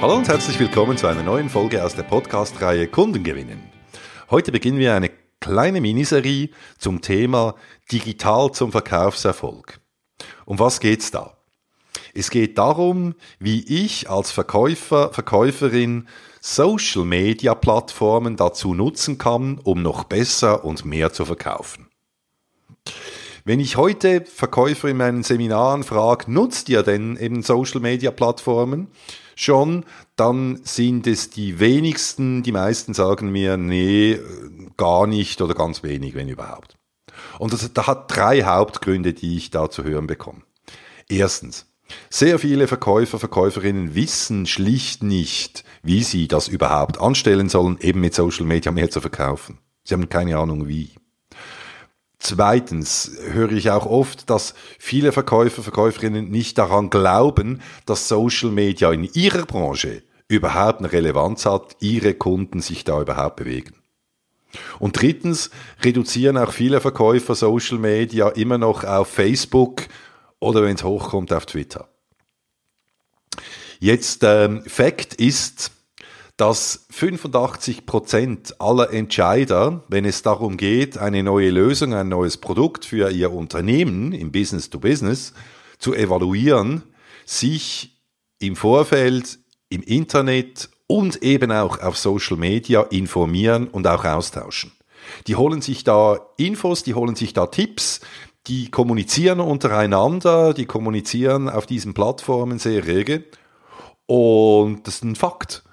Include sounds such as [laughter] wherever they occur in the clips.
Hallo und herzlich willkommen zu einer neuen Folge aus der Podcast-Reihe Kunden gewinnen. Heute beginnen wir eine kleine Miniserie zum Thema Digital zum Verkaufserfolg. Um was geht's da? Es geht darum, wie ich als Verkäufer, Verkäuferin Social Media Plattformen dazu nutzen kann, um noch besser und mehr zu verkaufen. Wenn ich heute Verkäufer in meinen Seminaren frage, nutzt ihr denn eben Social Media Plattformen schon, dann sind es die wenigsten, die meisten sagen mir, nee, gar nicht oder ganz wenig, wenn überhaupt. Und das, das hat drei Hauptgründe, die ich da zu hören bekomme. Erstens, sehr viele Verkäufer, Verkäuferinnen wissen schlicht nicht, wie sie das überhaupt anstellen sollen, eben mit Social Media mehr zu verkaufen. Sie haben keine Ahnung wie. Zweitens höre ich auch oft, dass viele Verkäufer, Verkäuferinnen nicht daran glauben, dass Social Media in ihrer Branche überhaupt eine Relevanz hat, ihre Kunden sich da überhaupt bewegen. Und drittens reduzieren auch viele Verkäufer Social Media immer noch auf Facebook oder wenn es hochkommt auf Twitter. Jetzt ähm, Fakt ist, dass 85 Prozent aller Entscheider, wenn es darum geht, eine neue Lösung, ein neues Produkt für ihr Unternehmen im Business to Business zu evaluieren, sich im Vorfeld im Internet und eben auch auf Social Media informieren und auch austauschen. Die holen sich da Infos, die holen sich da Tipps, die kommunizieren untereinander, die kommunizieren auf diesen Plattformen sehr rege. Und das ist ein Fakt.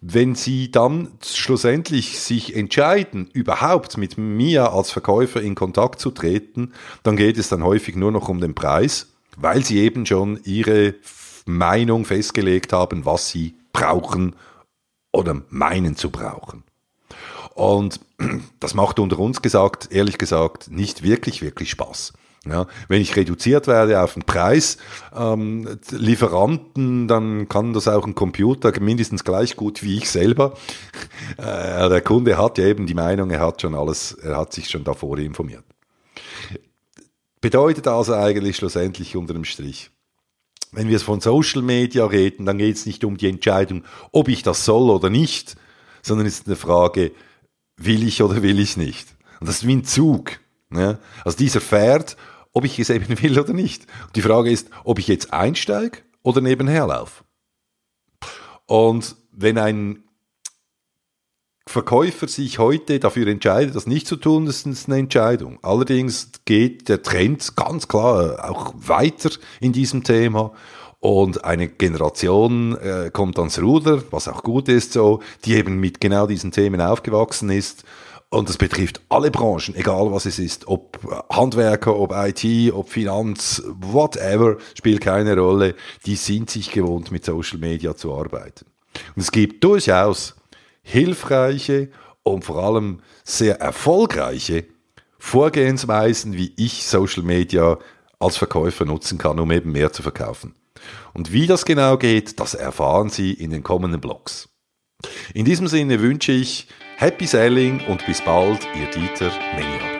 Wenn Sie dann schlussendlich sich entscheiden, überhaupt mit mir als Verkäufer in Kontakt zu treten, dann geht es dann häufig nur noch um den Preis, weil Sie eben schon Ihre Meinung festgelegt haben, was Sie brauchen oder meinen zu brauchen. Und [clears throat] das macht unter uns gesagt, ehrlich gesagt, nicht wirklich, wirklich Spaß. Ja, wenn ich reduziert werde auf den Preis, ähm, Lieferanten, dann kann das auch ein Computer mindestens gleich gut wie ich selber. [laughs] Äh, der Kunde hat ja eben die Meinung, er hat schon alles, er hat sich schon davor informiert. Bedeutet also eigentlich schlussendlich unter dem Strich. Wenn wir von Social Media reden, dann geht es nicht um die Entscheidung, ob ich das soll oder nicht, sondern es ist eine Frage, will ich oder will ich nicht. Und das ist wie ein Zug. Ja? Also dieser fährt ob ich es eben [laughs] will oder nicht. die Frage ist, ob ich jetzt einsteige oder nebenher laufe. Und wenn ein Verkäufer sich heute dafür entscheidet, das nicht zu tun, das ist eine Entscheidung. Allerdings geht der Trend ganz klar auch weiter in diesem Thema. Und eine Generation äh, kommt ans Ruder, was auch gut ist so, die eben mit genau diesen Themen aufgewachsen ist und das betrifft alle Branchen, egal was es ist, ob Handwerker, ob IT, ob Finanz, whatever, spielt keine Rolle. Die sind sich gewohnt, mit Social Media zu arbeiten. Und es gibt durchaus hilfreiche und vor allem sehr erfolgreiche Vorgehensweisen, wie ich Social Media als Verkäufer nutzen kann, um eben mehr zu verkaufen. Und wie das genau geht, das erfahren Sie in den kommenden Blogs. In diesem Sinne wünsche ich Happy Sailing und bis bald, Ihr Dieter Menier.